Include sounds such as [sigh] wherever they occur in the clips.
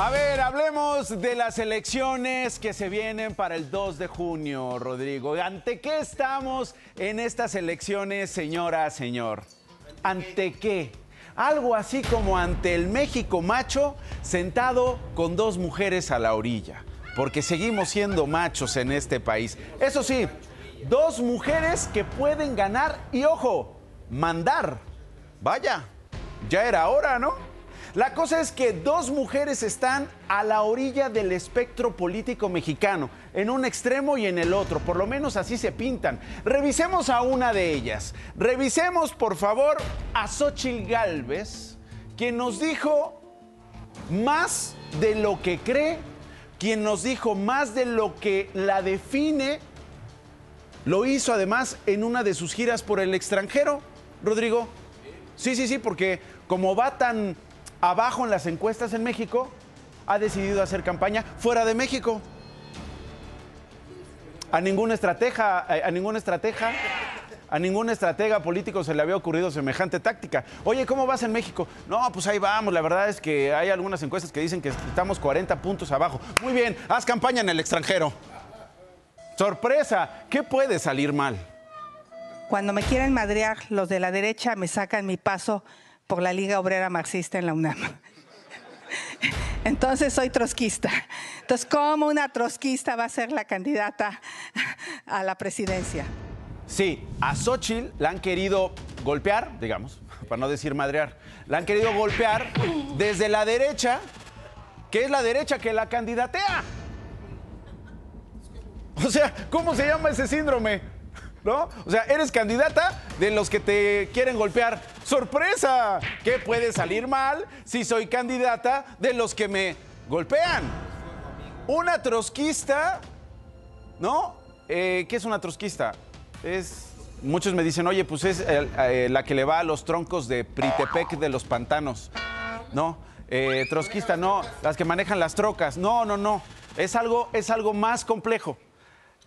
A ver, hablemos de las elecciones que se vienen para el 2 de junio, Rodrigo. ¿Ante qué estamos en estas elecciones, señora, señor? ¿Ante qué? Algo así como ante el México macho sentado con dos mujeres a la orilla, porque seguimos siendo machos en este país. Eso sí, dos mujeres que pueden ganar y, ojo, mandar. Vaya, ya era hora, ¿no? La cosa es que dos mujeres están a la orilla del espectro político mexicano, en un extremo y en el otro, por lo menos así se pintan. Revisemos a una de ellas. Revisemos, por favor, a Xochil Gálvez, quien nos dijo más de lo que cree, quien nos dijo más de lo que la define. Lo hizo además en una de sus giras por el extranjero, Rodrigo. Sí, sí, sí, porque como va tan abajo en las encuestas en México, ha decidido hacer campaña fuera de México. A ninguna estratega, a ninguna estratega, a ningún estratega político se le había ocurrido semejante táctica. Oye, ¿cómo vas en México? No, pues ahí vamos. La verdad es que hay algunas encuestas que dicen que estamos 40 puntos abajo. Muy bien, haz campaña en el extranjero. Sorpresa, ¿qué puede salir mal? Cuando me quieren madrear, los de la derecha me sacan mi paso por la Liga Obrera Marxista en la UNAM. [laughs] Entonces soy trotskista. Entonces, ¿cómo una trotskista va a ser la candidata a la presidencia? Sí, a Xochitl la han querido golpear, digamos, [laughs] para no decir madrear, la han querido golpear desde la derecha, que es la derecha que la candidatea. O sea, ¿cómo se llama ese síndrome? ¿no? O sea, eres candidata de los que te quieren golpear. ¡Sorpresa! ¿Qué puede salir mal si soy candidata de los que me golpean? Una trotskista, ¿no? Eh, ¿Qué es una trotskista? Es. Muchos me dicen, oye, pues es eh, la que le va a los troncos de Pritepec de los pantanos, ¿no? Eh, trotskista, no, las que manejan las trocas. No, no, no. Es algo, es algo más complejo.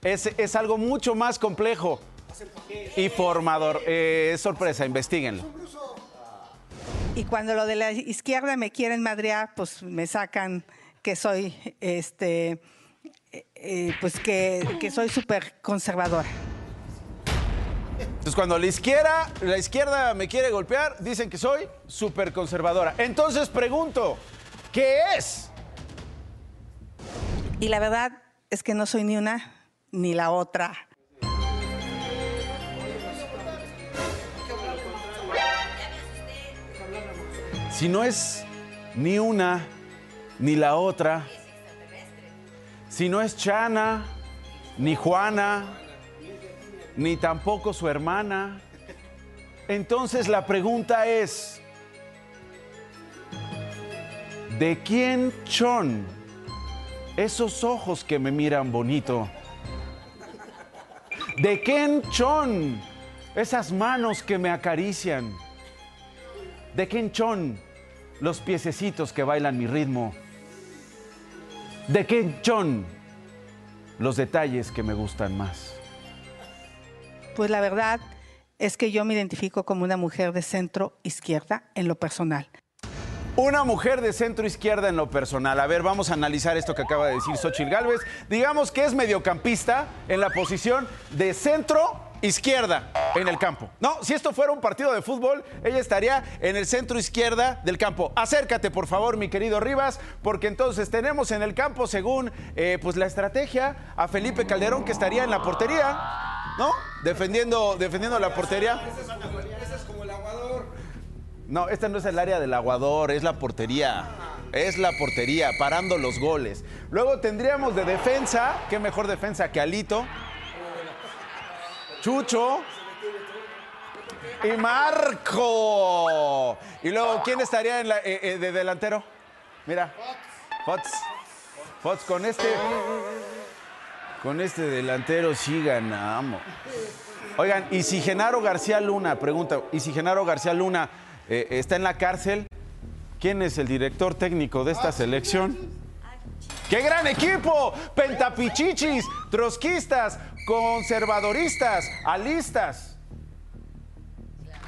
Es, es algo mucho más complejo y formador. Eh, sorpresa, investiguenlo. Y cuando lo de la izquierda me quieren madrear, pues me sacan que soy, este, eh, pues que, que soy súper conservadora. Entonces, cuando la izquierda, la izquierda me quiere golpear, dicen que soy súper conservadora. Entonces pregunto, ¿qué es? Y la verdad es que no soy ni una ni la otra. Si no es ni una ni la otra, si no es Chana, ni Juana, ni tampoco su hermana, entonces la pregunta es, ¿de quién son esos ojos que me miran bonito? ¿De quién son esas manos que me acarician? ¿De son los piececitos que bailan mi ritmo. ¿De qué son los detalles que me gustan más? Pues la verdad es que yo me identifico como una mujer de centro izquierda en lo personal. Una mujer de centro izquierda en lo personal. A ver, vamos a analizar esto que acaba de decir Xochitl Gálvez. Digamos que es mediocampista en la posición de centro izquierda en el campo. No, si esto fuera un partido de fútbol, ella estaría en el centro izquierda del campo. Acércate, por favor, mi querido Rivas, porque entonces tenemos en el campo, según eh, pues la estrategia, a Felipe Calderón, que estaría en la portería, ¿no? Defendiendo, defendiendo la portería. Ese es como el aguador. No, esta no es el área del aguador, es la portería. Es la portería, parando los goles. Luego tendríamos de defensa, qué mejor defensa que Alito, Chucho y Marco. Y luego, ¿quién estaría eh, eh, de delantero? Mira, Fox. Fox con este. Con este delantero sí ganamos. Oigan, y si Genaro García Luna, pregunta, y si Genaro García Luna eh, está en la cárcel, ¿quién es el director técnico de esta selección? ¡Qué gran equipo! Pentapichichis, trotskistas, conservadoristas, alistas.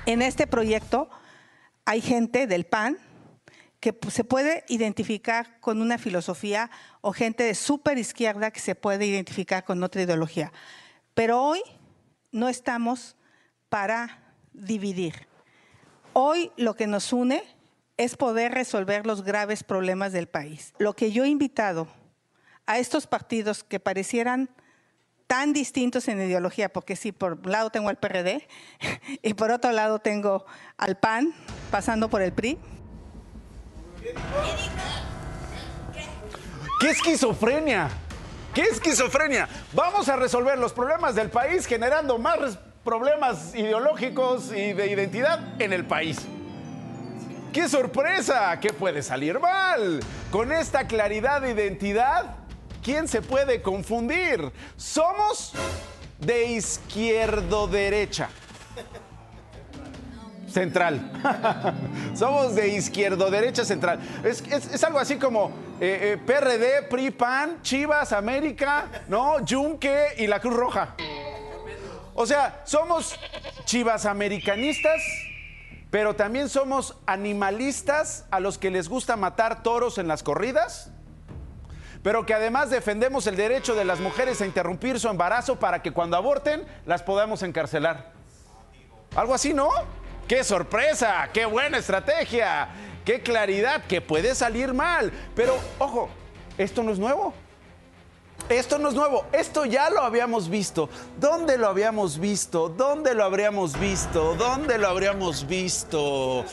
En este proyecto hay gente del PAN que se puede identificar con una filosofía o gente de súper izquierda que se puede identificar con otra ideología. Pero hoy no estamos para dividir. Hoy lo que nos une es poder resolver los graves problemas del país. Lo que yo he invitado a estos partidos que parecieran tan distintos en ideología, porque sí, por un lado tengo al PRD [laughs] y por otro lado tengo al PAN, pasando por el PRI, ¿Qué esquizofrenia? ¿Qué esquizofrenia? Vamos a resolver los problemas del país generando más problemas ideológicos y de identidad en el país. ¡Qué sorpresa! ¿Qué puede salir mal? Con esta claridad de identidad, ¿quién se puede confundir? Somos de izquierdo derecha. Central. [laughs] Somos de izquierdo, derecha, central. Es, algo así como eh, eh, PRD, PRI, PAN, Chivas, América, ¿no? Yunque y la Cruz Roja. O sea, somos chivas americanistas, pero también somos animalistas a los que les gusta matar toros en las corridas, pero que además defendemos el derecho de las mujeres a interrumpir su embarazo para que cuando aborten las podamos encarcelar. Algo así, ¿no? ¡Qué sorpresa! ¡Qué buena estrategia! ¡Qué claridad! Que puede salir mal. Pero, ojo, esto no es nuevo. Esto no es nuevo, esto ya lo habíamos visto. ¿Dónde lo habíamos visto? ¿Dónde lo habríamos visto? ¿Dónde lo habríamos visto?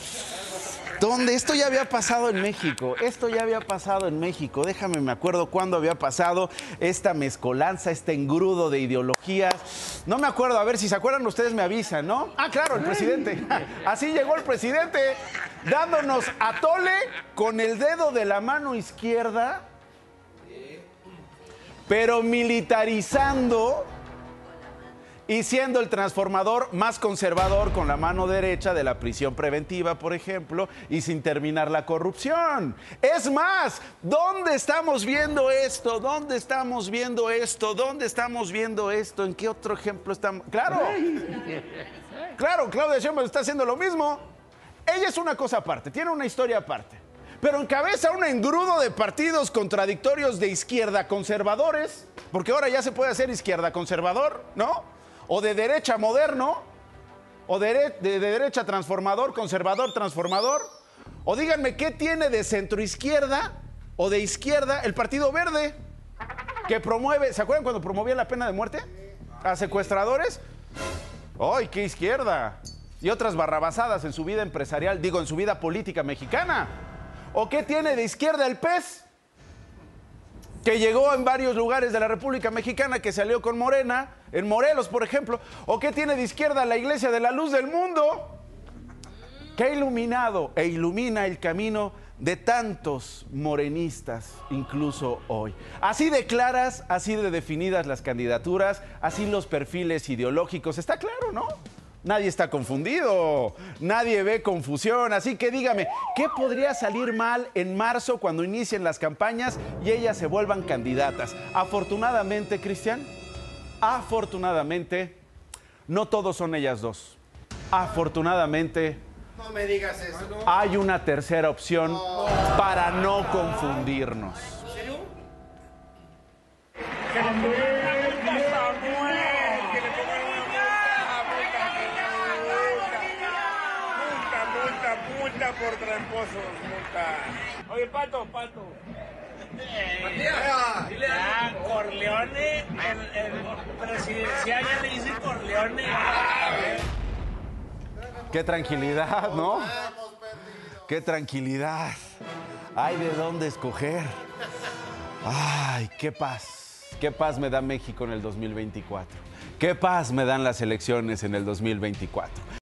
¿Dónde? Esto ya había pasado en México. Esto ya había pasado en México. Déjame, me acuerdo cuándo había pasado esta mezcolanza, este engrudo de ideologías. No me acuerdo, a ver si se acuerdan ustedes me avisan, ¿no? Ah, claro, el presidente. [laughs] Así llegó el presidente dándonos a tole con el dedo de la mano izquierda, pero militarizando y siendo el transformador más conservador con la mano derecha de la prisión preventiva, por ejemplo, y sin terminar la corrupción. Es más, ¿dónde estamos viendo esto? ¿Dónde estamos viendo esto? ¿Dónde estamos viendo esto? ¿En qué otro ejemplo estamos? Claro. Claro, Claudia Sheinbaum está haciendo lo mismo. Ella es una cosa aparte, tiene una historia aparte. Pero encabeza un engrudo de partidos contradictorios de izquierda conservadores, porque ahora ya se puede hacer izquierda conservador, ¿no? O de derecha moderno, o de, derecha transformador, conservador transformador, o díganme qué tiene de centro izquierda o de izquierda el Partido Verde, que promueve, ¿se acuerdan cuando promovía la pena de muerte a secuestradores? ¡Ay, qué izquierda! Y otras barrabasadas en su vida empresarial, digo, en su vida política mexicana. ¿O qué tiene de izquierda el PES? que llegó en varios lugares de la República Mexicana, que salió con Morena, en Morelos, por ejemplo, o qué tiene de izquierda la Iglesia de la Luz del Mundo, que ha iluminado e ilumina el camino de tantos morenistas, incluso hoy. Así de claras, así de definidas las candidaturas, así los perfiles ideológicos, está claro, ¿no? Nadie está confundido, nadie ve confusión, así que dígame, ¿qué podría salir mal en marzo cuando inicien las campañas y ellas se vuelvan candidatas? Afortunadamente, Cristian, afortunadamente, no todos son ellas dos. Afortunadamente, no me digas eso. Hay una tercera opción para no confundirnos. por tramposos, multa. Oye, Pato, Pato. Dile a Corleone, el, el presidencial ya le dice Corleone. Qué tranquilidad, ¿no? Qué tranquilidad. Hay de dónde escoger. Ay, qué paz. Qué paz me da México en el 2024. Qué paz me dan las elecciones en el 2024.